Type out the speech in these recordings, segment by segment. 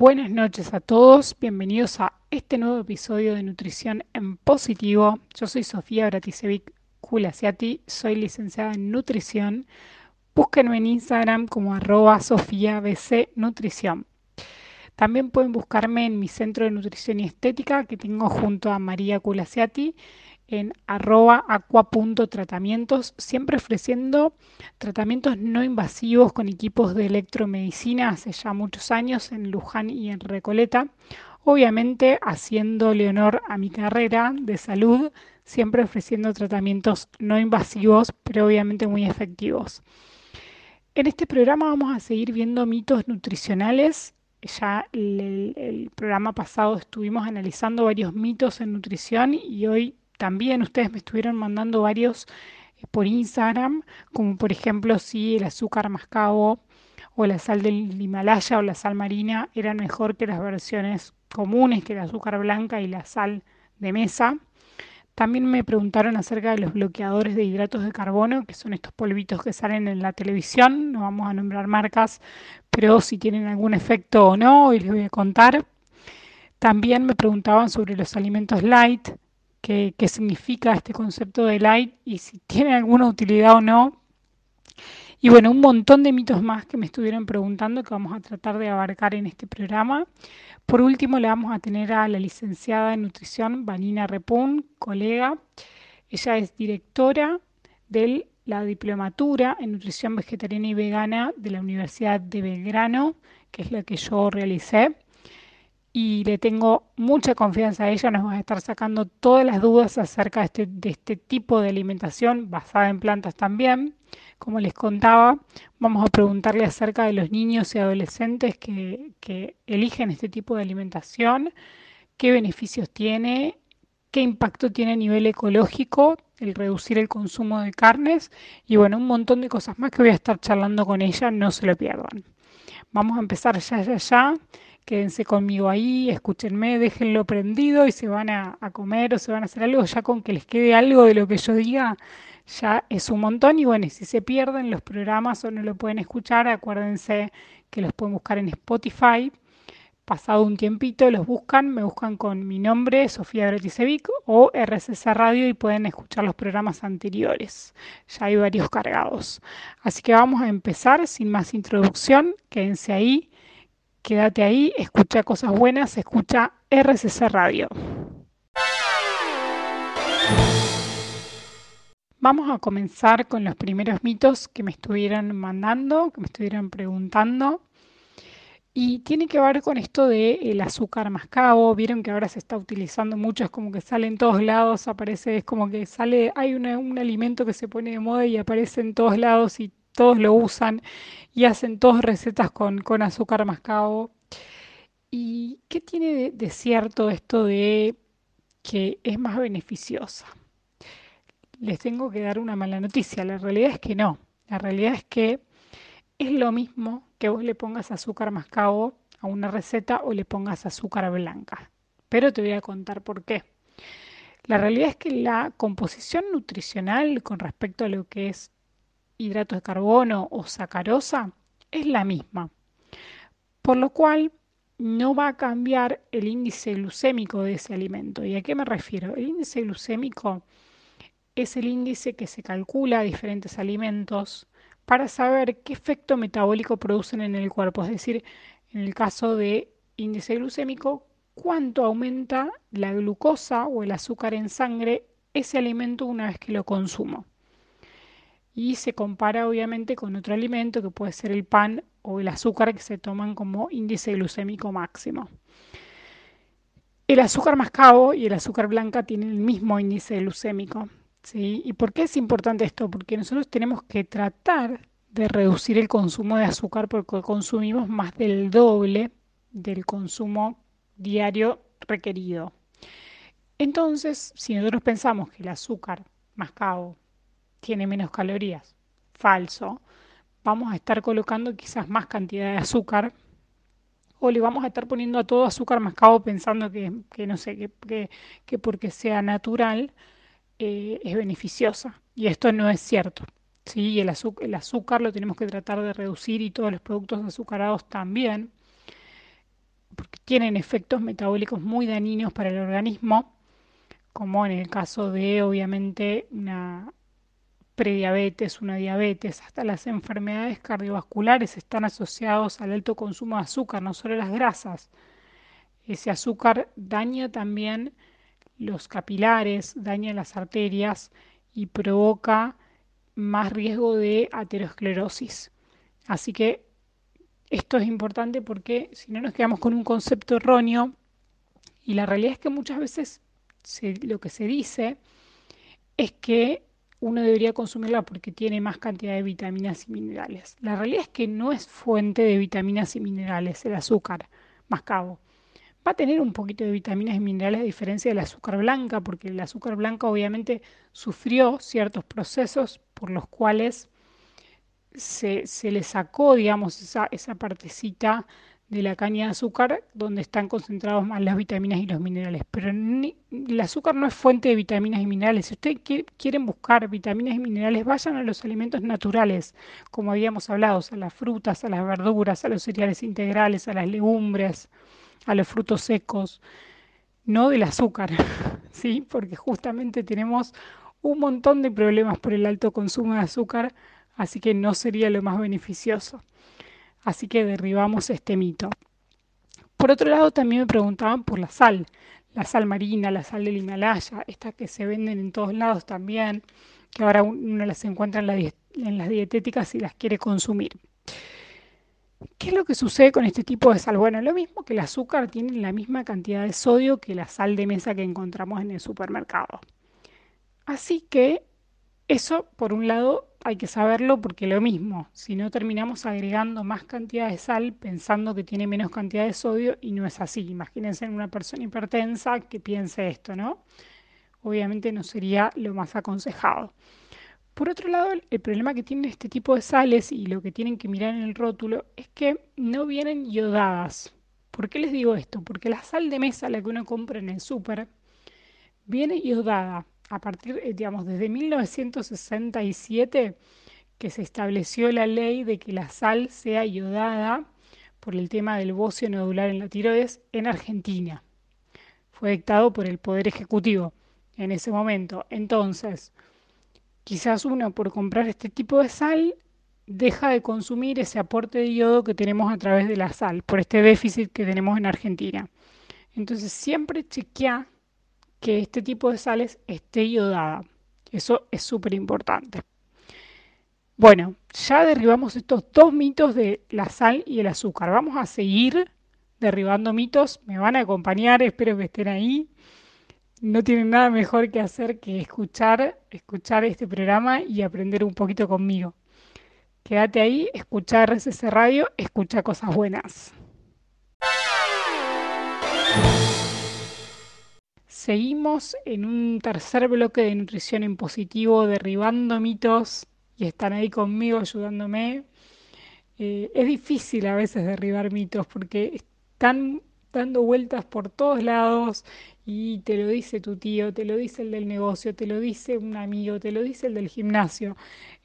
Buenas noches a todos, bienvenidos a este nuevo episodio de Nutrición en Positivo. Yo soy Sofía Bratisevic Kulasiati, soy licenciada en Nutrición. Búsquenme en Instagram como arroba sofiabc nutrición. También pueden buscarme en mi centro de nutrición y estética que tengo junto a María Kulasiati en arroba aqua.tratamientos, siempre ofreciendo tratamientos no invasivos con equipos de electromedicina hace ya muchos años en Luján y en Recoleta. Obviamente haciéndole honor a mi carrera de salud, siempre ofreciendo tratamientos no invasivos, pero obviamente muy efectivos. En este programa vamos a seguir viendo mitos nutricionales. Ya el, el programa pasado estuvimos analizando varios mitos en nutrición y hoy también ustedes me estuvieron mandando varios eh, por Instagram, como por ejemplo si el azúcar mascabo o la sal del Himalaya o la sal marina eran mejor que las versiones comunes, que el azúcar blanca y la sal de mesa. También me preguntaron acerca de los bloqueadores de hidratos de carbono, que son estos polvitos que salen en la televisión. No vamos a nombrar marcas, pero si tienen algún efecto o no, hoy les voy a contar. También me preguntaban sobre los alimentos light, qué, significa este concepto de light y si tiene alguna utilidad o no. Y bueno, un montón de mitos más que me estuvieron preguntando que vamos a tratar de abarcar en este programa. Por último, le vamos a tener a la licenciada en nutrición, Vanina Repun, colega. Ella es directora de la diplomatura en nutrición vegetariana y vegana de la Universidad de Belgrano, que es la que yo realicé y le tengo mucha confianza a ella, nos va a estar sacando todas las dudas acerca de este, de este, tipo de alimentación basada en plantas también. Como les contaba, vamos a preguntarle acerca de los niños y adolescentes que, que eligen este tipo de alimentación, qué beneficios tiene, qué impacto tiene a nivel ecológico el reducir el consumo de carnes y bueno, un montón de cosas más que voy a estar charlando con ella, no se lo pierdan. Vamos a empezar ya, ya, ya quédense conmigo ahí, escúchenme, déjenlo prendido y se van a, comer o se van a hacer algo, ya con que les quede algo de lo que yo diga, ya es un montón. Y bueno, si se pierden los programas o no lo pueden escuchar, acuérdense que los pueden buscar en Spotify. Pasado un tiempito los buscan, me buscan con mi nombre, Sofía Bratisevic o RCC Radio y pueden escuchar los programas anteriores. Ya hay varios cargados. Así que vamos a empezar sin más introducción. Quédense ahí Quédate ahí, escucha cosas buenas, escucha RCC Radio. Vamos a comenzar con los primeros mitos que me estuvieron mandando, que me estuvieron preguntando. Y tiene que ver con esto del azúcar mascabo. Vieron que ahora se está utilizando mucho, es como que sale en todos lados, aparece, es como que sale, hay un alimento que se pone de moda y aparece en todos lados y todos lo usan y hacen todas recetas con, azúcar mascabo. ¿Y qué tiene de, cierto esto de que es más beneficiosa? Les tengo que dar una mala noticia. La realidad es que no. La realidad es que es lo mismo que vos le pongas azúcar mascabo a una receta o le pongas azúcar blanca. Pero te voy a contar por qué. La realidad es que la composición nutricional con respecto a lo que es hidratos de carbono o sacarosa es la misma, por lo cual no va a cambiar el índice glucémico de ese alimento. ¿Y a qué me refiero? El índice glucémico es el índice que se calcula a diferentes alimentos para saber qué efecto metabólico producen en el cuerpo. Es decir, en el caso de índice glucémico, cuánto aumenta la glucosa o el azúcar en sangre ese alimento una vez que lo consumo y se compara obviamente con otro alimento que puede ser el pan o el azúcar que se toman como índice glucémico máximo. El azúcar mascabo y el azúcar blanca tienen el mismo índice glucémico. ¿sí? ¿Y por qué es importante esto? Porque nosotros tenemos que tratar de reducir el consumo de azúcar porque consumimos más del doble del consumo diario requerido. Entonces, si nosotros pensamos que el azúcar mascabo tiene menos calorías. Falso. Vamos a estar colocando quizás más cantidad de azúcar o le vamos a estar poniendo a todo azúcar mascabo pensando que, no sé, que, que, porque sea natural eh, es beneficiosa. Y esto no es cierto. ¿sí? El, azúcar, el azúcar lo tenemos que tratar de reducir y todos los productos azucarados también. porque tienen efectos metabólicos muy dañinos para el organismo, como en el caso de obviamente una prediabetes, una diabetes, hasta las enfermedades cardiovasculares están asociados al alto consumo de azúcar, no solo las grasas. Ese azúcar daña también los capilares, daña las arterias y provoca más riesgo de aterosclerosis. Así que esto es importante porque si no nos quedamos con un concepto erróneo y la realidad es que muchas veces lo que se dice es que uno debería consumirla porque tiene más cantidad de vitaminas y minerales. La realidad es que no es fuente de vitaminas y minerales el azúcar mascabo. Va a tener un poquito de vitaminas y minerales a diferencia del azúcar blanca, porque el azúcar blanca obviamente sufrió ciertos procesos por los cuales se, le sacó, digamos, esa, esa partecita de la caña de azúcar donde están concentrados más las vitaminas y los minerales. Pero el azúcar no es fuente de vitaminas y minerales. Si ustedes quieren buscar vitaminas y minerales, vayan a los alimentos naturales, como habíamos hablado, a las frutas, a las verduras, a los cereales integrales, a las legumbres, a los frutos secos, no del azúcar, ¿sí? Porque justamente tenemos un montón de problemas por el alto consumo de azúcar, así que no sería lo más beneficioso. Así que derribamos este mito. Por otro lado, también me preguntaban por la sal, la sal marina, la sal del Himalaya, estas que se venden en todos lados también, que ahora uno las encuentra en, las dietéticas y las quiere consumir. ¿Qué es lo que sucede con este tipo de sal? Bueno, lo mismo que el azúcar tiene la misma cantidad de sodio que la sal de mesa que encontramos en el supermercado. Así que eso, por un lado, hay que saberlo porque lo mismo, si no terminamos agregando más cantidad de sal pensando que tiene menos cantidad de sodio y no es así. Imagínense en una persona hipertensa que piense esto, ¿no? Obviamente no sería lo más aconsejado. Por otro lado, el problema que tienen este tipo de sales y lo que tienen que mirar en el rótulo es que no vienen yodadas. ¿Por qué les digo esto? Porque la sal de mesa, la que uno compra en el súper, viene yodada a partir, eh, digamos, desde 1967 que se estableció la ley de que la sal sea iodada por el tema del bocio nodular en la tiroides en Argentina. Fue dictado por el Poder Ejecutivo en ese momento. Entonces, quizás uno por comprar este tipo de sal deja de consumir ese aporte de yodo que tenemos a través de la sal, por este déficit que tenemos en Argentina. Entonces, siempre chequea que este tipo de sales esté iodada. Eso es súper importante. Bueno, ya derribamos estos dos mitos de la sal y el azúcar. Vamos a seguir derribando mitos. Me van a acompañar, espero que estén ahí. No tienen nada mejor que hacer que escuchar, escuchar este programa y aprender un poquito conmigo. Quédate ahí, escucha RCC Radio, escucha cosas buenas. Seguimos en un tercer bloque de nutrición en positivo, derribando mitos y están ahí conmigo ayudándome. Eh, es difícil a veces derribar mitos porque están dando vueltas por todos lados y te lo dice tu tío, te lo dice el del negocio, te lo dice un amigo, te lo dice el del gimnasio.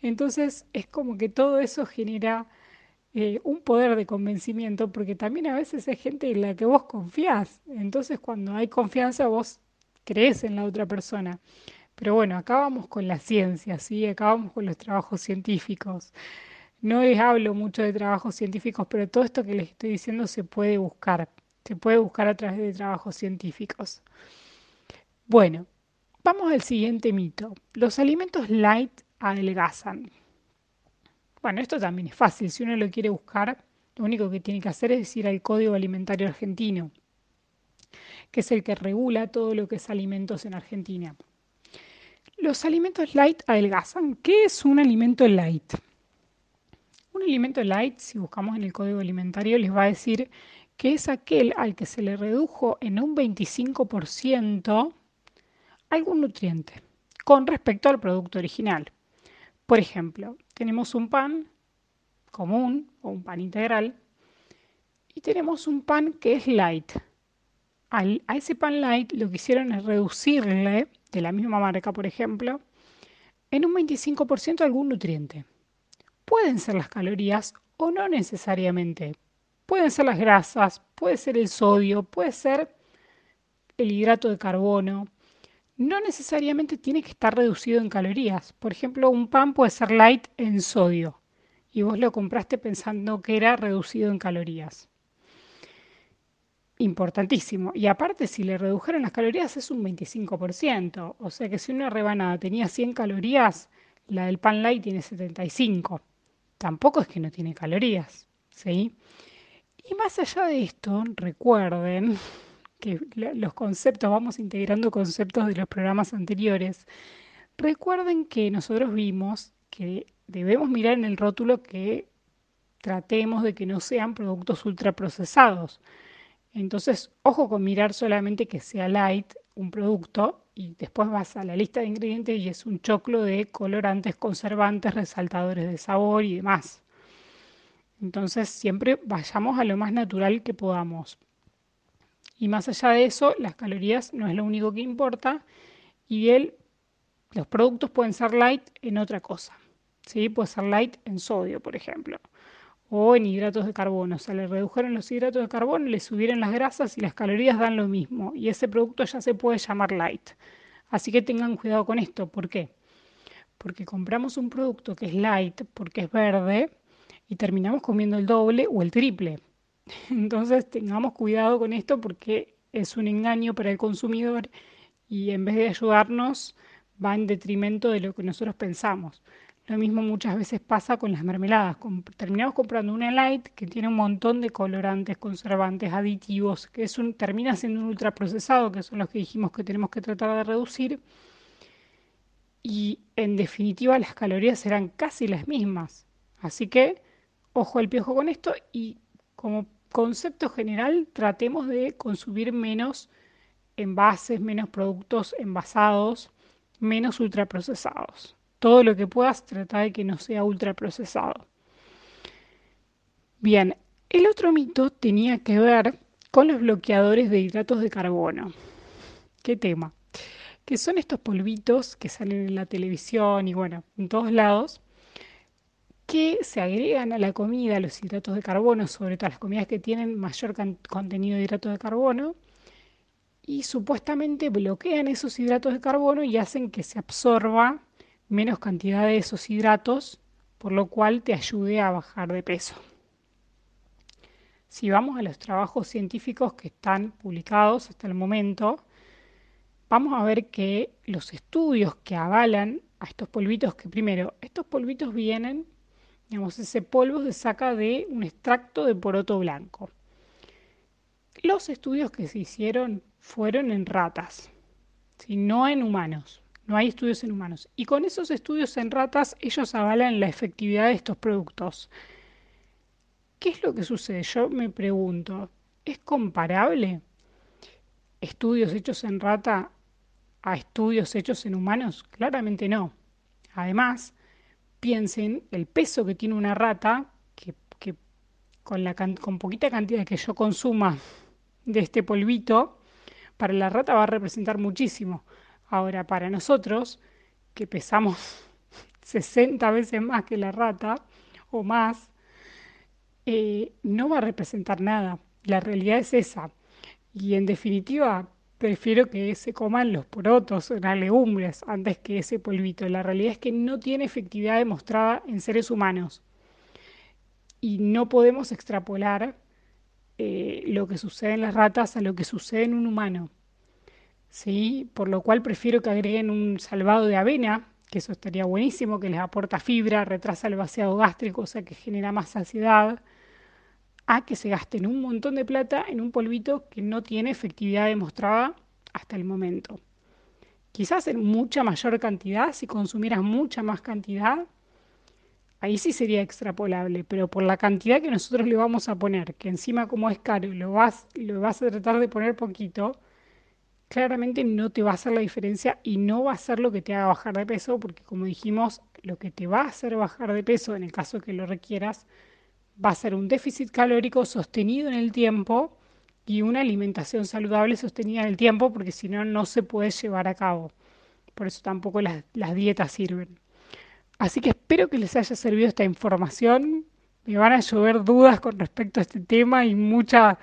Entonces es como que todo eso genera eh, un poder de convencimiento porque también a veces hay gente en la que vos confías. Entonces cuando hay confianza vos crees en la otra persona. Pero bueno, acá vamos con la ciencia, ¿sí? Acá con los trabajos científicos. No les hablo mucho de trabajos científicos, pero todo esto que les estoy diciendo se puede buscar. Se puede buscar a través de trabajos científicos. Bueno, vamos al siguiente mito. Los alimentos light adelgazan. Bueno, esto también es fácil. Si uno lo quiere buscar, lo único que tiene que hacer es ir al Código Alimentario Argentino que es el que regula todo lo que es alimentos en Argentina. Los alimentos light adelgazan. ¿Qué es un alimento light? Un alimento light, si buscamos en el código alimentario, les va a decir que es aquel al que se le redujo en un 25% algún nutriente con respecto al producto original. Por ejemplo, tenemos un pan común o un pan integral y tenemos un pan que es light, a ese pan light lo que hicieron es reducirle, de la misma marca por ejemplo, en un 25% algún nutriente. Pueden ser las calorías o no necesariamente. Pueden ser las grasas, puede ser el sodio, puede ser el hidrato de carbono. No necesariamente tiene que estar reducido en calorías. Por ejemplo, un pan puede ser light en sodio y vos lo compraste pensando que era reducido en calorías. Importantísimo. Y aparte, si le redujeron las calorías es un 25%. O sea que si una rebanada tenía 100 calorías, la del pan light tiene 75. Tampoco es que no tiene calorías. ¿sí? Y más allá de esto, recuerden que los conceptos, vamos integrando conceptos de los programas anteriores. Recuerden que nosotros vimos que debemos mirar en el rótulo que tratemos de que no sean productos ultraprocesados. Entonces, ojo con mirar solamente que sea light un producto y después vas a la lista de ingredientes y es un choclo de colorantes, conservantes, resaltadores de sabor y demás. Entonces, siempre vayamos a lo más natural que podamos. Y más allá de eso, las calorías no es lo único que importa y el, los productos pueden ser light en otra cosa. ¿sí? Puede ser light en sodio, por ejemplo o en hidratos de carbono. O sea, le redujeron los hidratos de carbono, le subieron las grasas y las calorías dan lo mismo. Y ese producto ya se puede llamar light. Así que tengan cuidado con esto. ¿Por qué? Porque compramos un producto que es light, porque es verde, y terminamos comiendo el doble o el triple. Entonces tengamos cuidado con esto porque es un engaño para el consumidor y en vez de ayudarnos va en detrimento de lo que nosotros pensamos. Lo mismo muchas veces pasa con las mermeladas. terminamos comprando una light que tiene un montón de colorantes, conservantes, aditivos, que es un, termina siendo un ultraprocesado, que son los que dijimos que tenemos que tratar de reducir. Y en definitiva las calorías serán casi las mismas. Así que ojo al piojo con esto y como concepto general tratemos de consumir menos envases, menos productos envasados, menos ultraprocesados todo lo que puedas, trata de que no sea ultraprocesado. Bien, el otro mito tenía que ver con los bloqueadores de hidratos de carbono. ¿Qué tema? Que son estos polvitos que salen en la televisión y bueno, en todos lados, que se agregan a la comida los hidratos de carbono, sobre todo las comidas que tienen mayor contenido de hidratos de carbono, y supuestamente bloquean esos hidratos de carbono y hacen que se absorba menos cantidad de esos hidratos, por lo cual te ayude a bajar de peso. Si vamos a los trabajos científicos que están publicados hasta el momento, vamos a ver que los estudios que avalan a estos polvitos, que primero, estos polvitos vienen, digamos, ese polvo se saca de un extracto de poroto blanco. Los estudios que se hicieron fueron en ratas, no en humanos. No hay estudios en humanos. Y con esos estudios en ratas, ellos avalan la efectividad de estos productos. ¿Qué es lo que sucede? Yo me pregunto, ¿es comparable estudios hechos en rata a estudios hechos en humanos? Claramente no. Además, piensen el peso que tiene una rata, que, con, la, con poquita cantidad que yo consuma de este polvito, para la rata va a representar muchísimo. Ahora, para nosotros, que pesamos 60 veces más que la rata o más, eh, no va a representar nada. La realidad es esa. Y en definitiva, prefiero que se coman los porotos las legumbres antes que ese polvito. La realidad es que no tiene efectividad demostrada en seres humanos. Y no podemos extrapolar eh, lo que sucede en las ratas a lo que sucede en un humano. ¿Sí? Por lo cual prefiero que agreguen un salvado de avena, que eso estaría buenísimo, que les aporta fibra, retrasa el vaciado gástrico, o sea que genera más saciedad, a que se gasten un montón de plata en un polvito que no tiene efectividad demostrada hasta el momento. Quizás en mucha mayor cantidad, si consumieras mucha más cantidad, ahí sí sería extrapolable, pero por la cantidad que nosotros le vamos a poner, que encima como es caro, lo vas, lo vas a tratar de poner poquito, claramente no te va a hacer la diferencia y no va a ser lo que te haga bajar de peso, porque como dijimos, lo que te va a hacer bajar de peso en el caso que lo requieras va a ser un déficit calórico sostenido en el tiempo y una alimentación saludable sostenida en el tiempo, porque si no, no se puede llevar a cabo. Por eso tampoco las, dietas sirven. Así que espero que les haya servido esta información. Me van a llover dudas con respecto a este tema y mucha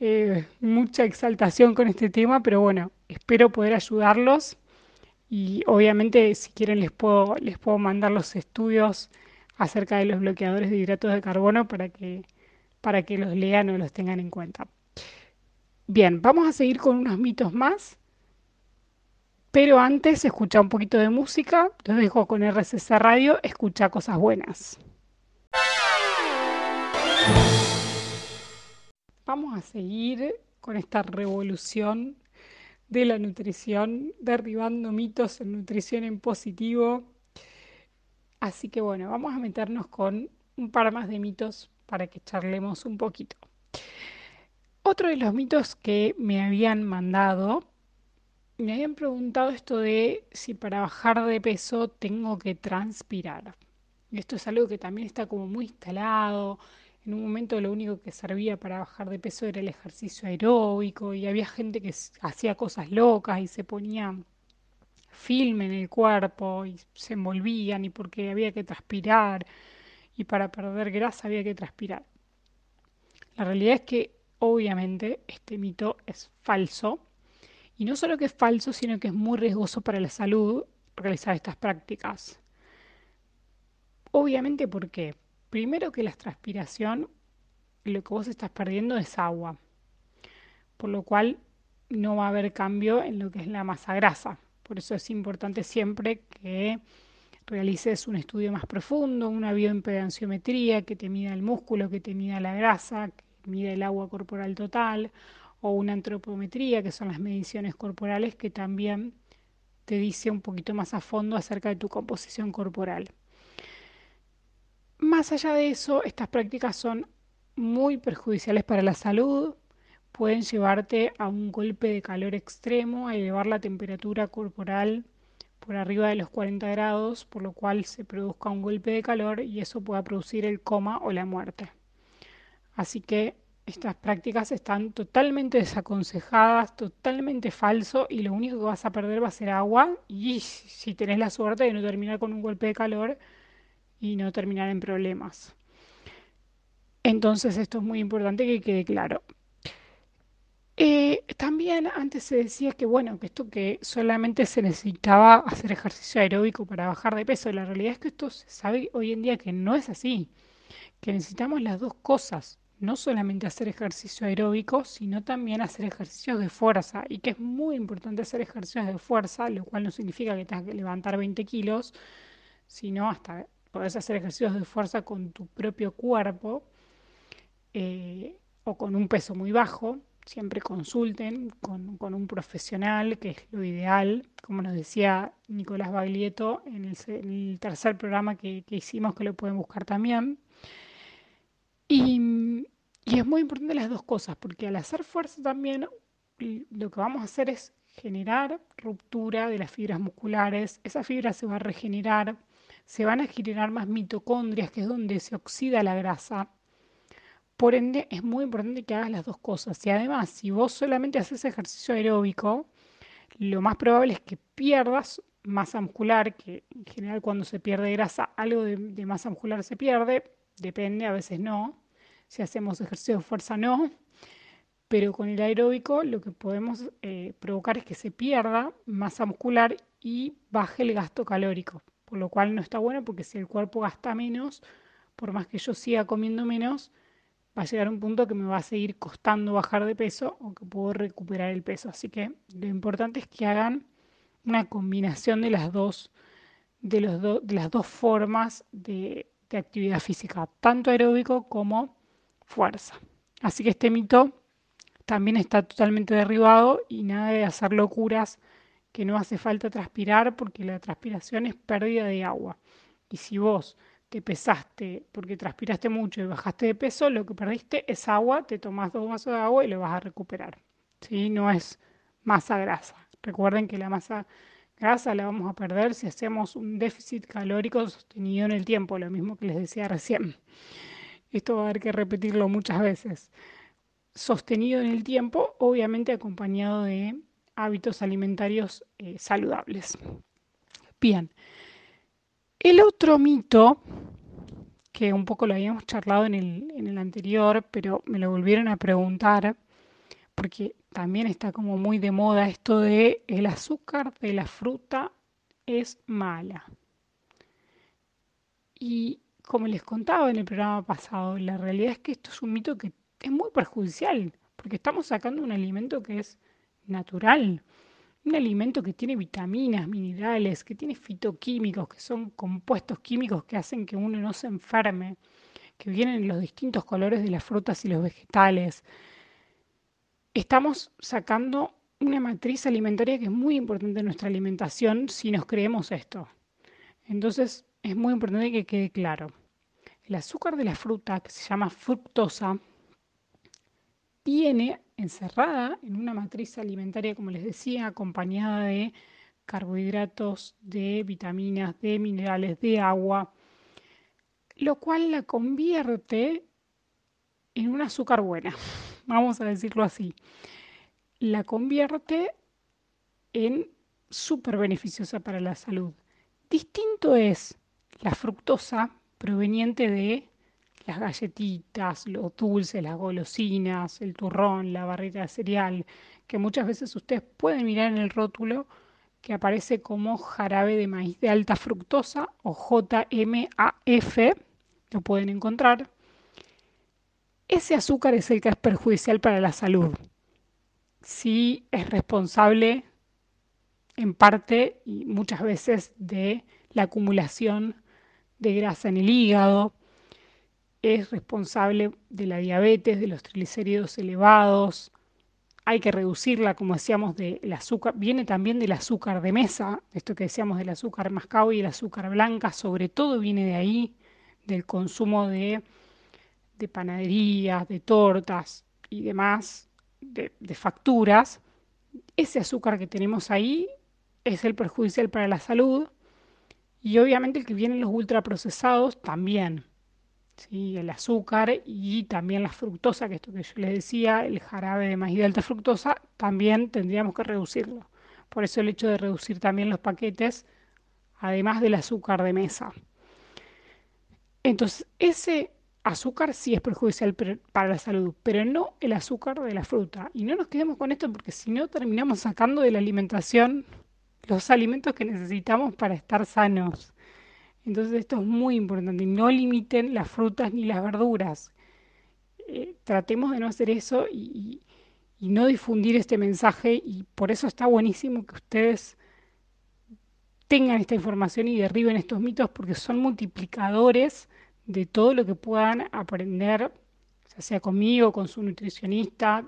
eh, mucha exaltación con este tema, pero bueno, espero poder ayudarlos y obviamente si quieren les puedo, les puedo mandar los estudios acerca de los bloqueadores de hidratos de carbono para que, para que los lean o los tengan en cuenta. Bien, vamos a seguir con unos mitos más, pero antes escucha un poquito de música, los dejo con RCC Radio, escucha cosas buenas. Vamos a seguir con esta revolución de la nutrición, derribando mitos en nutrición en positivo. Así que bueno, vamos a meternos con un par más de mitos para que charlemos un poquito. Otro de los mitos que me habían mandado, me habían preguntado esto de si para bajar de peso tengo que transpirar. Y esto es algo que también está como muy instalado, en un momento lo único que servía para bajar de peso era el ejercicio aeróbico y había gente que hacía cosas locas y se ponía film en el cuerpo y se envolvían y porque había que transpirar y para perder grasa había que transpirar. La realidad es que obviamente este mito es falso y no solo que es falso, sino que es muy riesgoso para la salud realizar estas prácticas. Obviamente, ¿por qué? Primero que la transpiración, lo que vos estás perdiendo es agua, por lo cual no va a haber cambio en lo que es la masa grasa. Por eso es importante siempre que realices un estudio más profundo, una bioimpedanciometría que te mida el músculo, que te mida la grasa, que mida el agua corporal total, o una antropometría, que son las mediciones corporales, que también te dice un poquito más a fondo acerca de tu composición corporal. Más allá de eso, estas prácticas son muy perjudiciales para la salud, pueden llevarte a un golpe de calor extremo, a elevar la temperatura corporal por arriba de los 40 grados, por lo cual se produzca un golpe de calor y eso pueda producir el coma o la muerte. Así que estas prácticas están totalmente desaconsejadas, totalmente falso y lo único que vas a perder va a ser agua y si tenés la suerte de no terminar con un golpe de calor, y no terminar en problemas. Entonces esto es muy importante que quede claro. Eh, también antes se decía que bueno, que esto que solamente se necesitaba hacer ejercicio aeróbico para bajar de peso. La realidad es que esto se sabe hoy en día que no es así, que necesitamos las dos cosas, no solamente hacer ejercicio aeróbico, sino también hacer ejercicios de fuerza. Y que es muy importante hacer ejercicios de fuerza, lo cual no significa que tengas que levantar 20 kilos, sino hasta podés hacer ejercicios de fuerza con tu propio cuerpo eh, o con un peso muy bajo. Siempre consulten con, un profesional, que es lo ideal, como nos decía Nicolás Baglietto en el, tercer programa que, hicimos, que lo pueden buscar también. Y, y es muy importante las dos cosas, porque al hacer fuerza también lo que vamos a hacer es generar ruptura de las fibras musculares, esa fibra se va a regenerar, se van a generar más mitocondrias, que es donde se oxida la grasa. Por ende, es muy importante que hagas las dos cosas. Y además, si vos solamente haces ejercicio aeróbico, lo más probable es que pierdas masa muscular, que en general cuando se pierde grasa, algo de, masa muscular se pierde, depende, a veces no. Si hacemos ejercicio de fuerza, no. Pero con el aeróbico lo que podemos eh, provocar es que se pierda masa muscular y baje el gasto calórico por lo cual no está bueno porque si el cuerpo gasta menos, por más que yo siga comiendo menos, va a llegar un punto que me va a seguir costando bajar de peso o que puedo recuperar el peso. Así que lo importante es que hagan una combinación de las dos, de los de las dos formas de, de actividad física, tanto aeróbico como fuerza. Así que este mito también está totalmente derribado y nada de hacer locuras que no hace falta transpirar porque la transpiración es pérdida de agua. Y si vos te pesaste porque transpiraste mucho y bajaste de peso, lo que perdiste es agua, te tomas dos vasos de agua y lo vas a recuperar. ¿sí? No es masa grasa. Recuerden que la masa grasa la vamos a perder si hacemos un déficit calórico sostenido en el tiempo, lo mismo que les decía recién. Esto va a haber que repetirlo muchas veces. Sostenido en el tiempo, obviamente acompañado de hábitos alimentarios eh, saludables. Bien, el otro mito, que un poco lo habíamos charlado en el, en el anterior, pero me lo volvieron a preguntar, porque también está como muy de moda esto de el azúcar de la fruta es mala. Y como les contaba en el programa pasado, la realidad es que esto es un mito que es muy perjudicial, porque estamos sacando un alimento que es natural, un alimento que tiene vitaminas, minerales, que tiene fitoquímicos, que son compuestos químicos que hacen que uno no se enferme, que vienen en los distintos colores de las frutas y los vegetales. Estamos sacando una matriz alimentaria que es muy importante en nuestra alimentación si nos creemos esto. Entonces, es muy importante que quede claro. El azúcar de la fruta, que se llama fructosa, viene encerrada en una matriz alimentaria, como les decía, acompañada de carbohidratos, de vitaminas, de minerales, de agua, lo cual la convierte en un azúcar buena, vamos a decirlo así. La convierte en súper beneficiosa para la salud. Distinto es la fructosa proveniente de las galletitas, los dulces, las golosinas, el turrón, la barrita de cereal, que muchas veces ustedes pueden mirar en el rótulo que aparece como jarabe de maíz de alta fructosa o JMAF, lo pueden encontrar. Ese azúcar es el que es perjudicial para la salud. Sí es responsable en parte y muchas veces de la acumulación de grasa en el hígado, es responsable de la diabetes, de los triglicéridos elevados. Hay que reducirla, como decíamos, del azúcar. Viene también del azúcar de mesa, esto que decíamos del azúcar mascabo y el azúcar blanca, sobre todo viene de ahí, del consumo de, de panaderías, de tortas y demás, de, facturas. Ese azúcar que tenemos ahí es el perjudicial para la salud y obviamente el que viene en los ultraprocesados también. ¿Sí? El azúcar y también la fructosa, que esto que yo les decía, el jarabe de maíz de alta fructosa, también tendríamos que reducirlo. Por eso el hecho de reducir también los paquetes, además del azúcar de mesa. Entonces, ese azúcar sí es perjudicial para la salud, pero no el azúcar de la fruta. Y no nos quedemos con esto porque si no terminamos sacando de la alimentación los alimentos que necesitamos para estar sanos. Entonces esto es muy importante. No limiten las frutas ni las verduras. Eh, tratemos de no hacer eso y, no difundir este mensaje y por eso está buenísimo que ustedes tengan esta información y derriben estos mitos porque son multiplicadores de todo lo que puedan aprender, ya sea conmigo, con su nutricionista,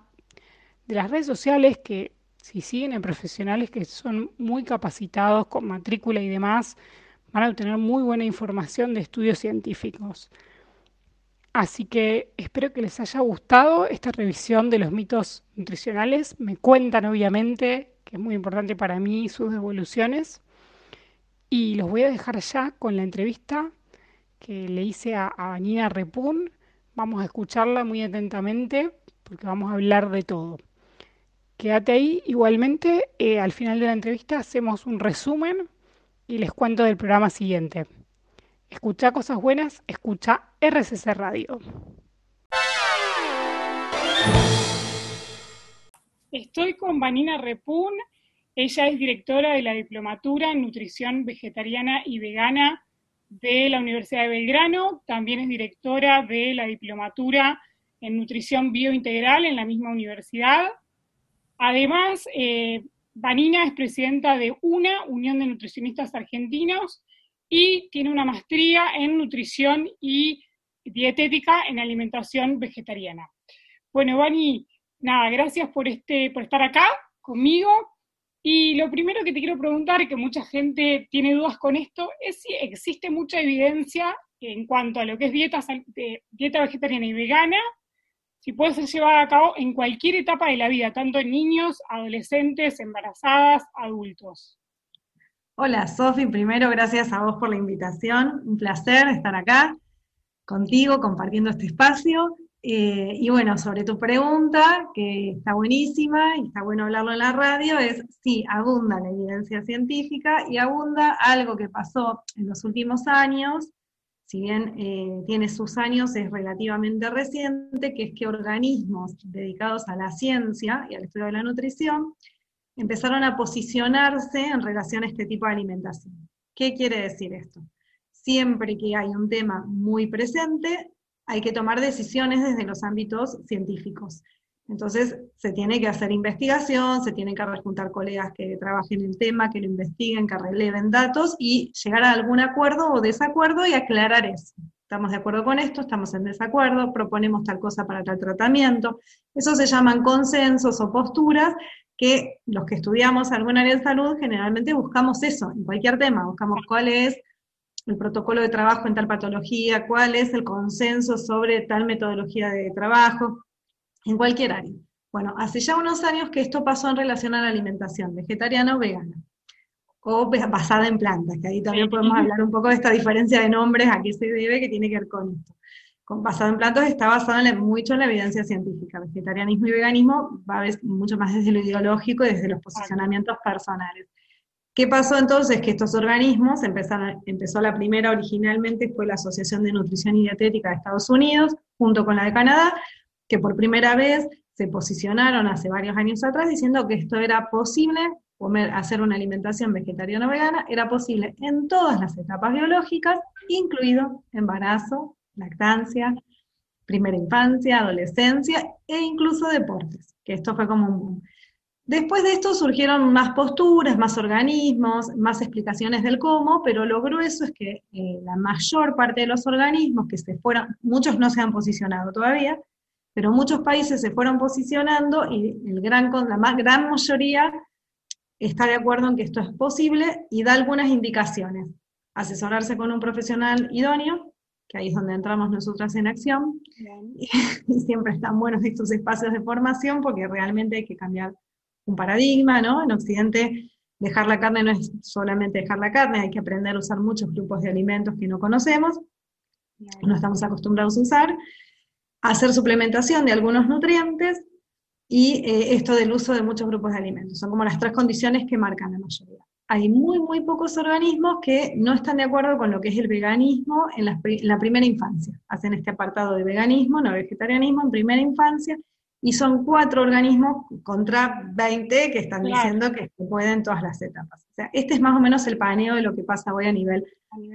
de las redes sociales que si siguen en profesionales que son muy capacitados con matrícula y demás, van a obtener muy buena información de estudios científicos. Así que espero que les haya gustado esta revisión de los mitos nutricionales. Me cuentan obviamente, que es muy importante para mí, sus devoluciones. Y los voy a dejar ya con la entrevista que le hice a, a Repun. Vamos a escucharla muy atentamente porque vamos a hablar de todo. Quédate ahí. Igualmente, eh, al final de la entrevista hacemos un resumen y les cuento del programa siguiente. Escucha cosas buenas, escucha RCC Radio. Estoy con Vanina Repun. Ella es directora de la Diplomatura en Nutrición Vegetariana y Vegana de la Universidad de Belgrano. También es directora de la Diplomatura en Nutrición Biointegral en la misma universidad. Además, eh, Vanina es presidenta de UNA, Unión de Nutricionistas Argentinos, y tiene una maestría en nutrición y dietética en alimentación vegetariana. Bueno, Vani, nada, gracias por, este, por estar acá conmigo. Y lo primero que te quiero preguntar, que mucha gente tiene dudas con esto, es si existe mucha evidencia en cuanto a lo que es dieta, dieta vegetariana y vegana si puede ser llevada a cabo en cualquier etapa de la vida, tanto en niños, adolescentes, embarazadas, adultos. Hola, Sofi, primero gracias a vos por la invitación, un placer estar acá contigo compartiendo este espacio. Eh, y bueno, sobre tu pregunta, que está buenísima y está bueno hablarlo en la radio, es sí, abunda la evidencia científica y abunda algo que pasó en los últimos años, si bien eh, tiene sus años, es relativamente reciente, que es que organismos dedicados a la ciencia y al estudio de la nutrición empezaron a posicionarse en relación a este tipo de alimentación. ¿Qué quiere decir esto? Siempre que hay un tema muy presente, hay que tomar decisiones desde los ámbitos científicos. Entonces, se tiene que hacer investigación, se tienen que juntar colegas que trabajen el tema, que lo investiguen, que releven datos y llegar a algún acuerdo o desacuerdo y aclarar eso. Estamos de acuerdo con esto, estamos en desacuerdo, proponemos tal cosa para tal tratamiento. Eso se llaman consensos o posturas que los que estudiamos algún área de salud generalmente buscamos eso, en cualquier tema, buscamos cuál es el protocolo de trabajo en tal patología, cuál es el consenso sobre tal metodología de trabajo en cualquier área. Bueno, hace ya unos años que esto pasó en relación a la alimentación, vegetariana o vegana, o basada en plantas, que ahí también podemos hablar un poco de esta diferencia de nombres, a qué se debe, que tiene que ver con esto. Con basado en plantas está basado en mucho en la evidencia científica. Vegetarianismo y veganismo va a ver mucho más desde lo ideológico y desde los posicionamientos personales. ¿Qué pasó entonces? Que estos organismos empezaron, empezó la primera originalmente, fue la Asociación de Nutrición y Dietética de Estados Unidos, junto con la de Canadá, que por primera vez se posicionaron hace varios años atrás diciendo que esto era posible, comer, hacer una alimentación vegetariana vegana, era posible en todas las etapas biológicas, incluido embarazo, lactancia, primera infancia, adolescencia e incluso deportes, que esto fue como un boom. Después de esto surgieron más posturas, más organismos, más explicaciones del cómo, pero lo grueso es que eh, la mayor parte de los organismos que se fueron, muchos no se han posicionado todavía, pero muchos países se fueron posicionando y el gran, la más, gran mayoría está de acuerdo en que esto es posible y da algunas indicaciones. Asesorarse con un profesional idóneo, que ahí es donde entramos nosotras en acción, y, siempre están buenos estos espacios de formación porque realmente hay que cambiar un paradigma, ¿no? En Occidente dejar la carne no es solamente dejar la carne, hay que aprender a usar muchos grupos de alimentos que no conocemos, no estamos acostumbrados a usar, hacer suplementación de algunos nutrientes y eh, esto del uso de muchos grupos de alimentos. Son como las tres condiciones que marcan la mayoría. Hay muy, muy pocos organismos que no están de acuerdo con lo que es el veganismo en la, primera infancia. Hacen este apartado de veganismo, no vegetarianismo en primera infancia, y son cuatro organismos contra 20 que están diciendo que se pueden todas las etapas. O sea, este es más o menos el paneo de lo que pasa hoy a nivel,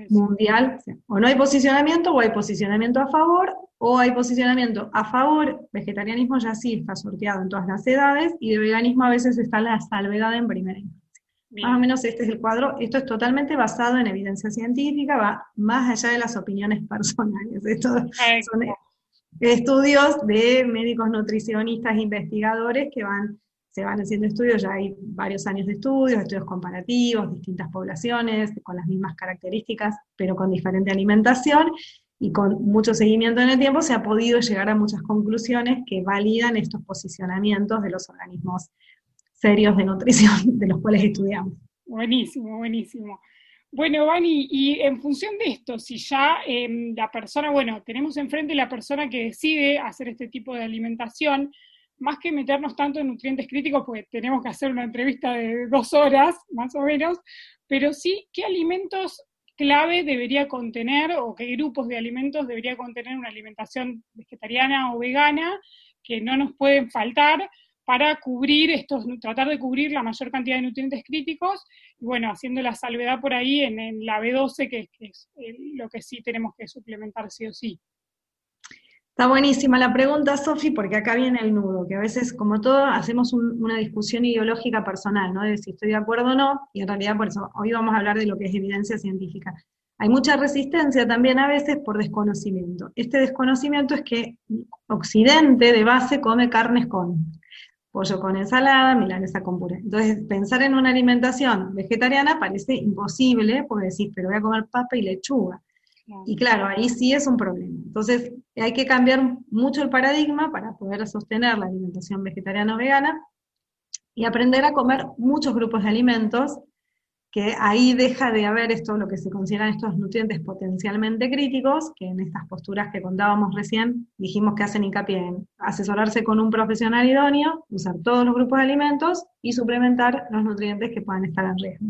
mundial. O, no hay posicionamiento, o hay posicionamiento a favor, o hay posicionamiento a favor, vegetarianismo ya sí está sorteado en todas las edades, y de veganismo a veces está la salvedad en primera infancia. Más o menos este es el cuadro. Esto es totalmente basado en evidencia científica, va más allá de las opiniones personales. Esto son estudios de médicos nutricionistas, investigadores que van, se van haciendo estudios, ya hay varios años de estudios, estudios comparativos, distintas poblaciones, con las mismas características, pero con diferente alimentación, y con mucho seguimiento en el tiempo se ha podido llegar a muchas conclusiones que validan estos posicionamientos de los organismos serios de nutrición de los cuales estudiamos. Buenísimo, buenísimo. Bueno, Vani, y en función de esto, si ya em, la persona, bueno, tenemos enfrente la persona que decide hacer este tipo de alimentación, más que meternos tanto en nutrientes críticos, pues tenemos que hacer una entrevista de dos horas, más o menos, pero sí, ¿qué alimentos clave debería contener o qué grupos de alimentos debería contener una alimentación vegetariana o vegana que no nos pueden faltar para cubrir estos, tratar de cubrir la mayor cantidad de nutrientes críticos, y bueno, haciendo la salvedad por ahí en, la B12, que, es lo que sí tenemos que suplementar sí o sí. Está buenísima la pregunta, Sofi, porque acá viene el nudo, que a veces, como todo, hacemos una discusión ideológica personal, ¿no? De si estoy de acuerdo o no, y en realidad por eso hoy vamos a hablar de lo que es evidencia científica. Hay mucha resistencia también a veces por desconocimiento. Este desconocimiento es que Occidente de base come carnes con pollo con ensalada, milanesa con puré. Entonces, pensar en una alimentación vegetariana parece imposible, porque decís, pero voy a comer papa y lechuga. Y claro, ahí sí es un problema. Entonces, hay que cambiar mucho el paradigma para poder sostener la alimentación vegetariana o vegana y aprender a comer muchos grupos de alimentos que ahí deja de haber esto, lo que se consideran estos nutrientes potencialmente críticos, que en estas posturas que contábamos recién dijimos que hacen hincapié en asesorarse con un profesional idóneo, usar todos los grupos de alimentos y suplementar los nutrientes que puedan estar en riesgo.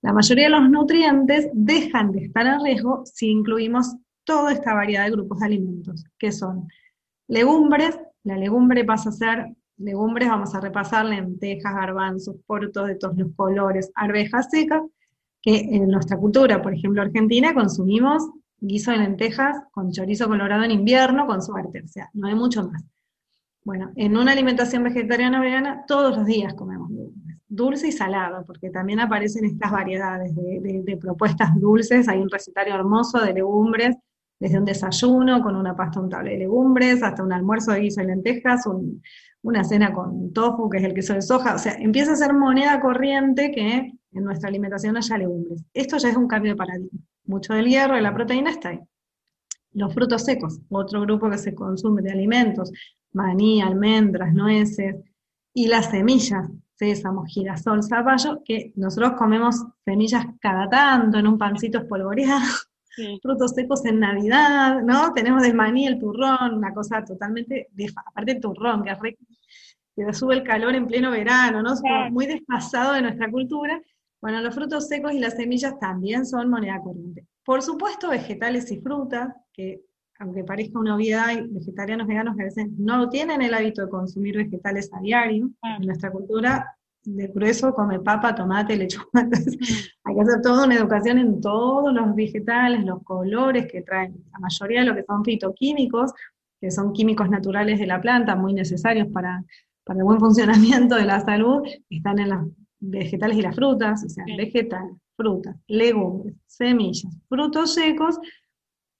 La mayoría de los nutrientes dejan de estar en riesgo si incluimos toda esta variedad de grupos de alimentos, que son legumbres, la legumbre pasa a ser legumbres, vamos a repasar lentejas, garbanzos, portos de todos los colores, arvejas secas, que en nuestra cultura, por ejemplo Argentina, consumimos guiso de lentejas con chorizo colorado en invierno con suerte, o sea, no hay mucho más. Bueno, en una alimentación vegetariana vegana, todos los días comemos legumbres, dulce y salado, porque también aparecen estas variedades de, propuestas dulces, hay un recetario hermoso de legumbres, desde un desayuno con una pasta untable de legumbres, hasta un almuerzo de guiso de lentejas, una cena con tofu, que es el queso de soja, o sea, empieza a ser moneda corriente que en nuestra alimentación haya legumbres. Esto ya es un cambio de paradigma. Mucho del hierro y la proteína está ahí. Los frutos secos, otro grupo que se consume de alimentos, maní, almendras, nueces, y las semillas, sésamo, girasol, zapallo, que nosotros comemos semillas cada tanto en un pancito espolvoreado, frutos secos en Navidad, ¿no? Tenemos del maní, el turrón, una cosa totalmente, aparte el turrón, que, que sube el calor en pleno verano, ¿no? Muy desfasado de nuestra cultura, bueno, los frutos secos y las semillas también son moneda corriente. Por supuesto, vegetales y frutas, que aunque parezca una obviedad, hay vegetarianos veganos que a veces no tienen el hábito de consumir vegetales a diario. En nuestra cultura, de grueso, come papa, tomate, lechuga. hay que hacer toda una educación en todos los vegetales, los colores que traen. La mayoría de lo que son fitoquímicos, que son químicos naturales de la planta, muy necesarios para, para el buen funcionamiento de la salud, están en las vegetales y las frutas, o sea, vegetales, frutas, legumbres, semillas, frutos secos,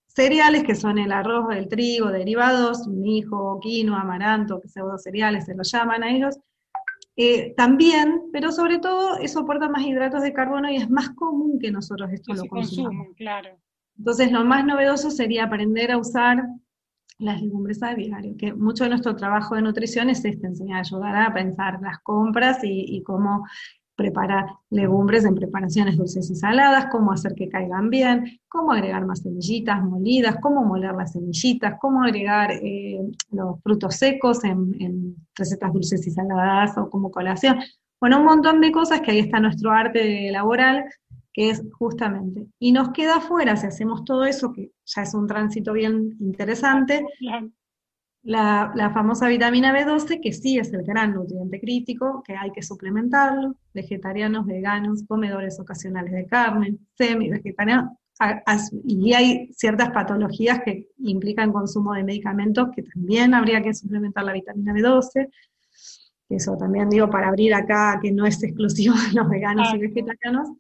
cereales que son el arroz, el trigo, derivados, mijo, quinoa, amaranto, pseudo cereales se los llaman a ellos, eh, también, pero sobre todo eso aporta más hidratos de carbono y es más común que nosotros esto lo consumamos. claro. Entonces lo más novedoso sería aprender a usar las legumbres a diario, que mucho de nuestro trabajo de nutrición es este, enseñar, ayudar a pensar las compras y, cómo preparar legumbres en preparaciones dulces y saladas, cómo hacer que caigan bien, cómo agregar más semillitas molidas, cómo moler las semillitas, cómo agregar eh, los frutos secos en, en, recetas dulces y saladas o como colación. Bueno, un montón de cosas que ahí está nuestro arte laboral que es justamente, y nos queda fuera, si hacemos todo eso, que ya es un tránsito bien interesante, la, famosa vitamina B12, que sí es el gran nutriente crítico, que hay que suplementarlo, vegetarianos, veganos, comedores ocasionales de carne, semi-vegetarianos, y hay ciertas patologías que implican consumo de medicamentos que también habría que suplementar la vitamina B12, eso también digo para abrir acá que no es exclusivo de los veganos y vegetarianos,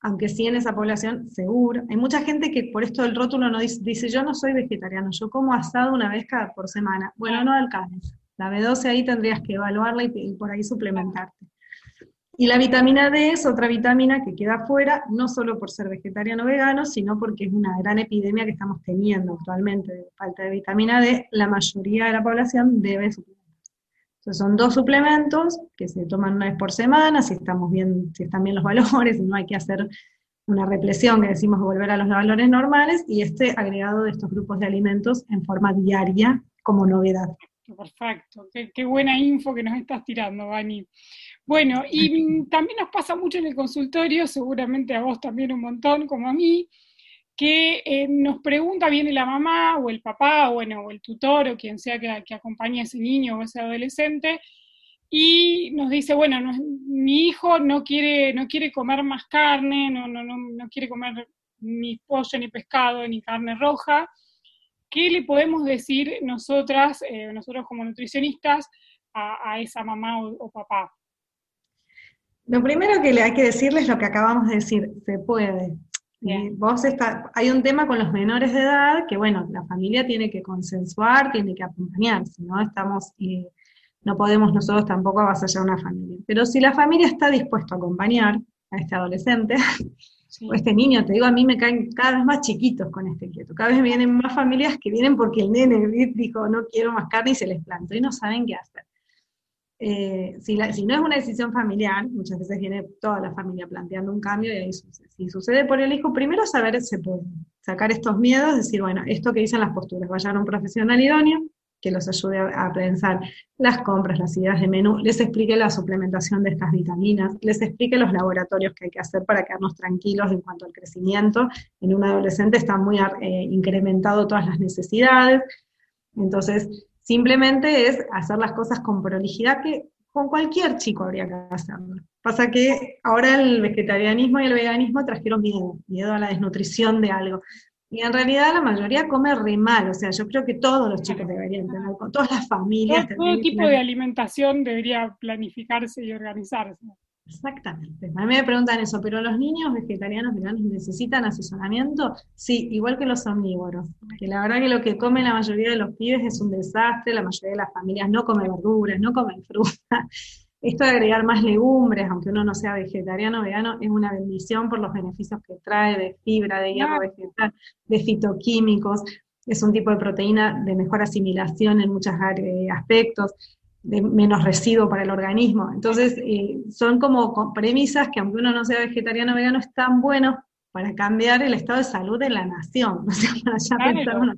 aunque sí en esa población, seguro. Hay mucha gente que por esto del rótulo no dice, yo no soy vegetariano, yo como asado una vez cada por semana. Bueno, no alcanza. La B12 ahí tendrías que evaluarla y, por ahí suplementarte. Y la vitamina D es otra vitamina que queda fuera, no solo por ser vegetariano o vegano, sino porque es una gran epidemia que estamos teniendo actualmente de falta de vitamina D. La mayoría de la población debe son dos suplementos que se toman una vez por semana, si estamos bien, si están bien los valores, no hay que hacer una represión que decimos volver a los valores normales, y este agregado de estos grupos de alimentos en forma diaria como novedad. Perfecto, qué, qué buena info que nos estás tirando, Vani. Bueno, y también nos pasa mucho en el consultorio, seguramente a vos también un montón, como a mí, que eh, nos pregunta, viene la mamá o el papá, o, bueno, o el tutor o quien sea que, que acompañe a ese niño o ese adolescente, y nos dice, bueno, mi hijo no quiere, no quiere comer más carne, no, no, no, no quiere comer ni pollo, ni pescado, ni carne roja. ¿Qué le podemos decir nosotras, eh, nosotros como nutricionistas, a, esa mamá o, papá? Lo primero que le hay que decirles es lo que acabamos de decir, se puede. Vos está, hay un tema con los menores de edad que, bueno, la familia tiene que consensuar, tiene que acompañar, si no estamos, eh, no podemos nosotros tampoco avasallar una familia. Pero si la familia está dispuesta a acompañar a este adolescente, o este niño, te digo, a mí me caen cada vez más chiquitos con este quieto, cada vez vienen más familias que vienen porque el nene dijo, no quiero más carne y se les plantó y no saben qué hacer. Eh, si, no es una decisión familiar, muchas veces viene toda la familia planteando un cambio y ahí sucede. Si sucede por el hijo, primero saber se puede sacar estos miedos, decir, bueno, esto que dicen las posturas, vayan a un profesional idóneo, que los ayude a, pensar las compras, las ideas de menú, les explique la suplementación de estas vitaminas, les explique los laboratorios que hay que hacer para quedarnos tranquilos en cuanto al crecimiento. En un adolescente está muy eh, incrementado todas las necesidades, entonces simplemente es hacer las cosas con prolijidad que con cualquier chico habría que hacerlo. Pasa que ahora el vegetarianismo y el veganismo trajeron miedo, miedo a la desnutrición de algo. Y en realidad la mayoría come re mal, o sea, yo creo que todos los chicos deberían tener, con todas las familias. Todo, tipo de alimentación debería planificarse y organizarse. Exactamente. A mí me preguntan eso, pero los niños vegetarianos veganos necesitan asesoramiento, sí, igual que los omnívoros. Que la verdad que lo que comen la mayoría de los pibes es un desastre, la mayoría de las familias no comen verduras, no comen fruta. Esto de agregar más legumbres, aunque uno no sea vegetariano o vegano, es una bendición por los beneficios que trae de fibra, de hierro vegetal, de fitoquímicos. Es un tipo de proteína de mejor asimilación en muchos aspectos, de menos residuo para el organismo. Entonces, eh, son como premisas que aunque uno no sea vegetariano o vegano, están buenos para cambiar el estado de salud de la nación. O sea, para ya pensar una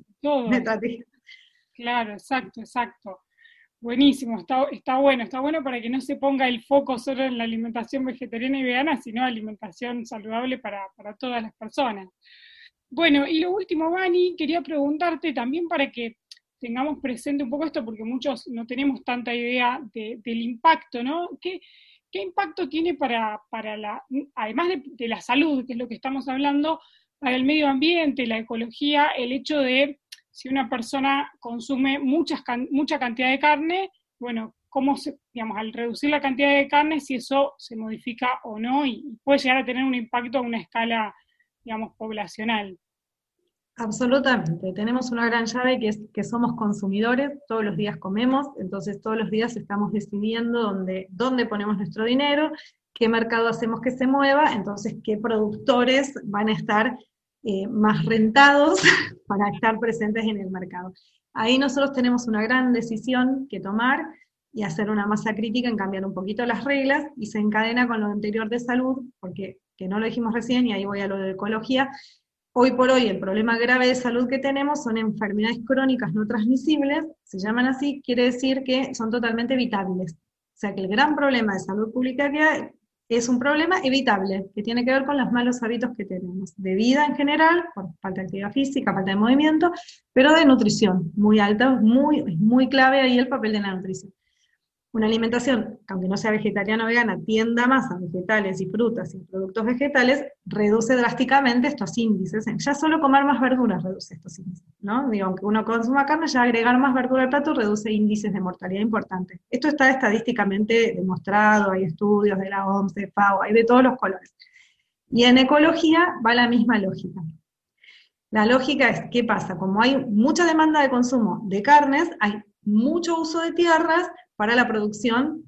Claro, exacto, exacto. Buenísimo, está, está bueno, está bueno para que no se ponga el foco solo en la alimentación vegetariana y vegana, sino alimentación saludable para, todas las personas. Bueno, y lo último, Vani, quería preguntarte también para que tengamos presente un poco esto, porque muchos no tenemos tanta idea del impacto, ¿no? ¿Qué, ¿Qué, impacto tiene para, para la, además de, de, la salud, que es lo que estamos hablando, para el medio ambiente, la ecología, el hecho de si una persona consume muchas, mucha cantidad de carne, bueno, cómo se, digamos, al reducir la cantidad de carne, si eso se modifica o no y puede llegar a tener un impacto a una escala, digamos, poblacional. Absolutamente. Tenemos una gran llave que es que somos consumidores, todos los días comemos, entonces todos los días estamos decidiendo dónde, dónde ponemos nuestro dinero, qué mercado hacemos que se mueva, entonces qué productores van a estar eh, más rentados para estar presentes en el mercado. Ahí nosotros tenemos una gran decisión que tomar y hacer una masa crítica en cambiar un poquito las reglas y se encadena con lo anterior de salud, porque que no lo dijimos recién y ahí voy a lo de ecología. Hoy por hoy el problema grave de salud que tenemos son enfermedades crónicas no transmisibles, se llaman así, quiere decir que son totalmente evitables. O sea que el gran problema de salud pública que hay, es un problema evitable, que tiene que ver con los malos hábitos que tenemos, de vida en general, por falta de actividad física, falta de movimiento, pero de nutrición, muy alta, muy, muy clave ahí el papel de la nutrición una alimentación, aunque no sea vegetariana o vegana, tienda más a vegetales y frutas y productos vegetales, reduce drásticamente estos índices. Ya solo comer más verduras reduce estos índices, ¿no? Aunque uno consuma carne, ya agregar más verdura al plato reduce índices de mortalidad importantes. Esto está estadísticamente demostrado, hay estudios de la OMS, de FAO, hay de todos los colores. Y en ecología va la misma lógica. La lógica es, ¿qué pasa? Como hay mucha demanda de consumo de carnes, hay mucho uso de tierras, para la producción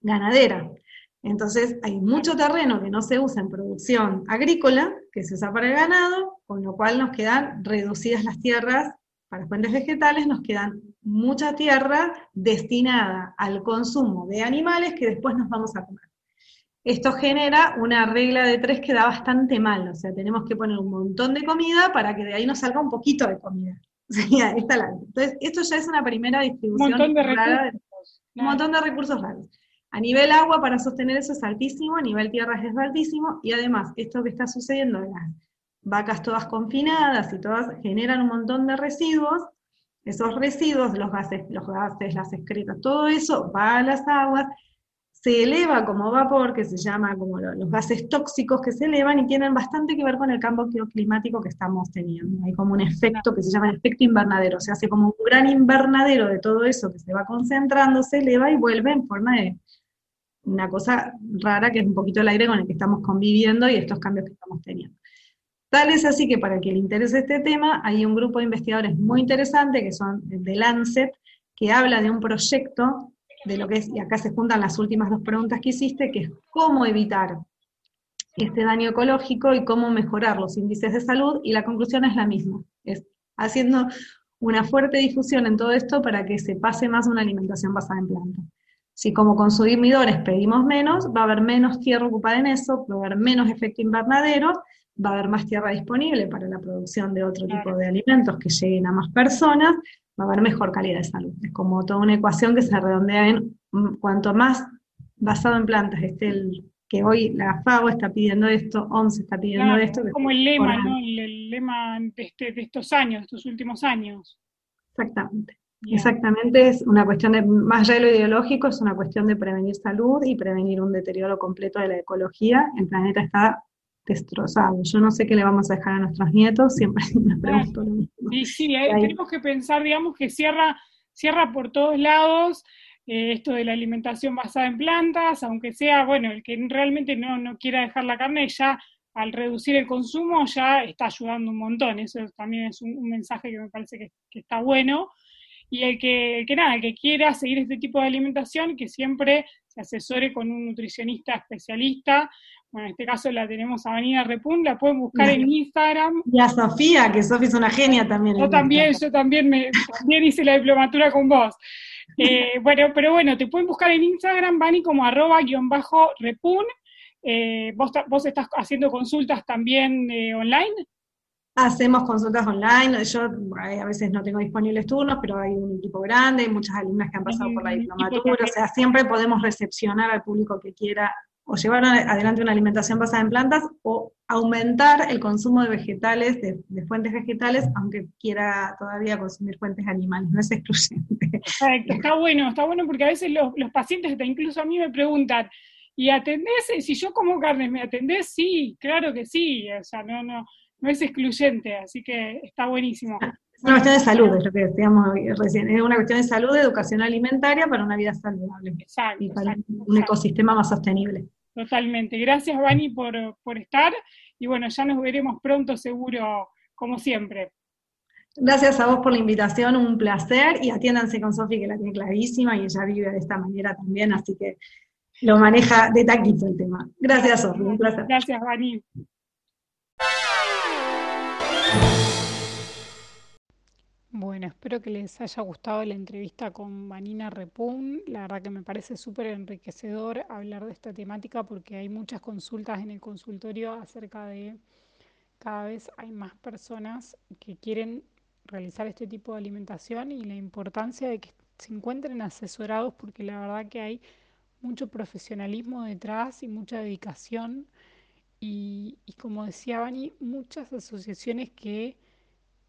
ganadera. Entonces hay mucho terreno que no se usa en producción agrícola, que se usa para el ganado, con lo cual nos quedan reducidas las tierras para fuentes vegetales, nos quedan mucha tierra destinada al consumo de animales que después nos vamos a comer. Esto genera una regla de tres que da bastante mal, o sea, tenemos que poner un montón de comida para que de ahí nos salga un poquito de comida. Entonces, esto ya es una primera distribución. Un montón de un montón de recursos raros. A nivel agua, para sostener eso es altísimo, a nivel tierras es altísimo, y además, esto que está sucediendo, las vacas todas confinadas y todas generan un montón de residuos, esos residuos, los gases, los gases, las excretas, todo eso va a las aguas, se eleva como vapor, que se llama como los gases tóxicos que se elevan y tienen bastante que ver con el cambio climático que estamos teniendo. Hay como un efecto que se llama el efecto invernadero, se hace como un gran invernadero de todo eso que se va concentrando, se eleva y vuelve en forma de una cosa rara que es un poquito el aire con el que estamos conviviendo y estos cambios que estamos teniendo. Tal es así que para que le interese este tema, hay un grupo de investigadores muy interesante que son de Lancet, que habla de un proyecto de lo que es, y acá se juntan las últimas dos preguntas que hiciste, que es cómo evitar este daño ecológico y cómo mejorar los índices de salud, y la conclusión es la misma, es haciendo una fuerte difusión en todo esto para que se pase más a una alimentación basada en plantas. Si como consumidores pedimos menos, va a haber menos tierra ocupada en eso, va a haber menos efecto invernadero, va a haber más tierra disponible para la producción de otro tipo de alimentos que lleguen a más personas, va a haber mejor calidad de salud. Es como toda una ecuación que se redondea en mm, cuanto más basado en plantas esté el que hoy la FAO está pidiendo esto, OMS está pidiendo esto. como el lema, ¿no? El, lema este, de, estos años, de estos últimos años. Exactamente. Exactamente, es una cuestión de, más allá de lo ideológico, es una cuestión de prevenir salud y prevenir un deterioro completo de la ecología. El planeta está destrozado. Yo no sé qué le vamos a dejar a nuestros nietos, siempre me pregunto lo mismo. Sí, sí, tenemos que pensar, digamos, que cierra, cierra por todos lados, eh, esto de la alimentación basada en plantas, aunque sea, bueno, el que realmente no, no quiera dejar la carne, ya al reducir el consumo ya está ayudando un montón. Eso también es un, mensaje que me parece que, está bueno. Y el que, que nada, el que quiera seguir este tipo de alimentación, que siempre se asesore con un nutricionista especialista. Bueno, en este caso la tenemos a Vanina Repun, la pueden buscar en Instagram. Y a Sofía, que Sofía es una genia también. Yo también, yo también, me, también hice la diplomatura con vos. Eh, bueno, pero bueno, te pueden buscar en Instagram, Vani, como arroba guion bajo repun. Eh, ¿vos, ¿vos, estás haciendo consultas también eh, online? Hacemos consultas online, yo a veces no tengo disponibles turnos, pero hay un equipo grande, hay muchas alumnas que han pasado por la diplomatura, o sea, siempre podemos recepcionar al público que quiera o llevar adelante una alimentación basada en plantas o aumentar el consumo de vegetales, de, fuentes vegetales, aunque quiera todavía consumir fuentes animales, no es excluyente. Exacto, está bueno, está bueno porque a veces los, pacientes, incluso a mí me preguntan, ¿y atendés? Si yo como carne, ¿me atendés? Sí, claro que sí, o sea, no, no, no es excluyente, así que está buenísimo. Es una cuestión de salud, es lo que decíamos recién, es una cuestión de salud, de educación alimentaria para una vida saludable y para un ecosistema más sostenible. Totalmente. Gracias, Vani, por, por estar. Y bueno, ya nos veremos pronto, seguro, como siempre. Gracias a vos por la invitación, un placer. Y atiéndanse con Sofi, que la tiene clarísima y ella vive de esta manera también, así que lo maneja de taquito el tema. Gracias, Sofi, un placer. Gracias, Vani. Espero que les haya gustado la entrevista con Vanina Repun. La verdad que me parece súper enriquecedor hablar de esta temática porque hay muchas consultas en el consultorio acerca de cada vez hay más personas que quieren realizar este tipo de alimentación y la importancia de que se encuentren asesorados porque la verdad que hay mucho profesionalismo detrás y mucha dedicación y, y como decía Vani, muchas asociaciones que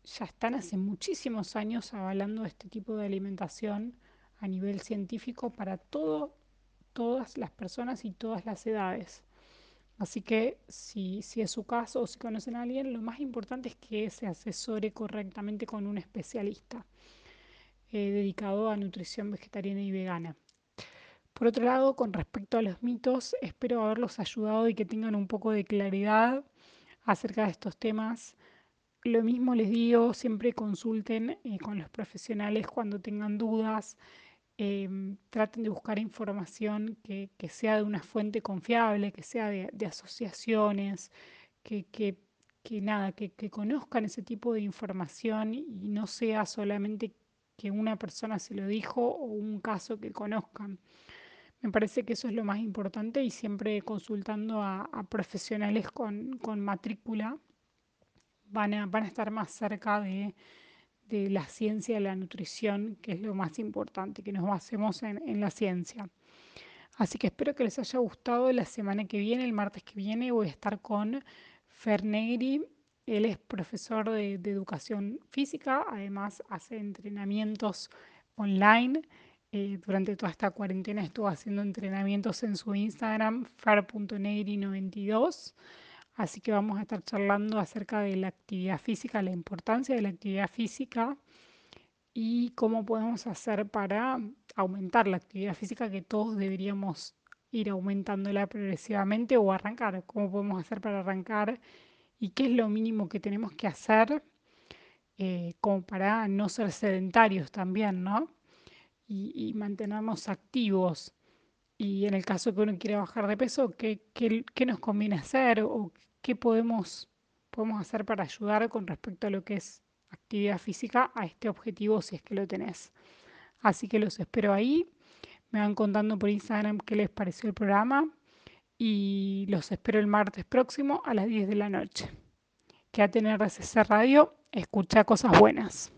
ya están hace muchísimos años avalando este tipo de alimentación a nivel científico para todas las personas y todas las edades. Así que si, si es su caso o si conocen a alguien, lo más importante es que se asesore correctamente con un especialista eh, dedicado a nutrición vegetariana y vegana. Por otro lado, con respecto a los mitos, espero haberlos ayudado y que tengan un poco de claridad acerca de estos temas lo mismo les digo, siempre consulten eh, con los profesionales cuando tengan dudas, em, traten de buscar información que, sea de una fuente confiable, que sea de, asociaciones, que, nada, que, conozcan ese tipo de información y no sea solamente que una persona se lo dijo o un caso que conozcan. Me parece que eso es lo más importante y siempre consultando a, profesionales con, con matrícula van a, estar más cerca de, la ciencia de la nutrición, que es lo más importante, que nos basemos en, en la ciencia. Así que espero que les haya gustado. La semana que viene, el martes que viene, voy a estar con Fernegri. Él es profesor de, educación física, además hace entrenamientos online. Eh, durante toda esta cuarentena estuvo haciendo entrenamientos en su Instagram, fer.negri92. Así que vamos a estar charlando acerca de la actividad física, la importancia de la actividad física y cómo podemos hacer para aumentar la actividad física que todos deberíamos ir aumentándola progresivamente o arrancar. ¿Cómo podemos hacer para arrancar? ¿Y qué es lo mínimo que tenemos que hacer eh, como para no ser sedentarios también, ¿no? Y, mantenernos activos. Y en el caso que uno quiera bajar de peso, ¿qué, qué nos conviene hacer? ¿O qué podemos, podemos hacer para ayudar con respecto a lo que es actividad física a este objetivo si es que lo tenés. Así que los espero ahí. Me van contando por Instagram qué les pareció el programa y los espero el martes próximo a las 10 de la noche. Quédate en RCC Radio, escucha cosas buenas.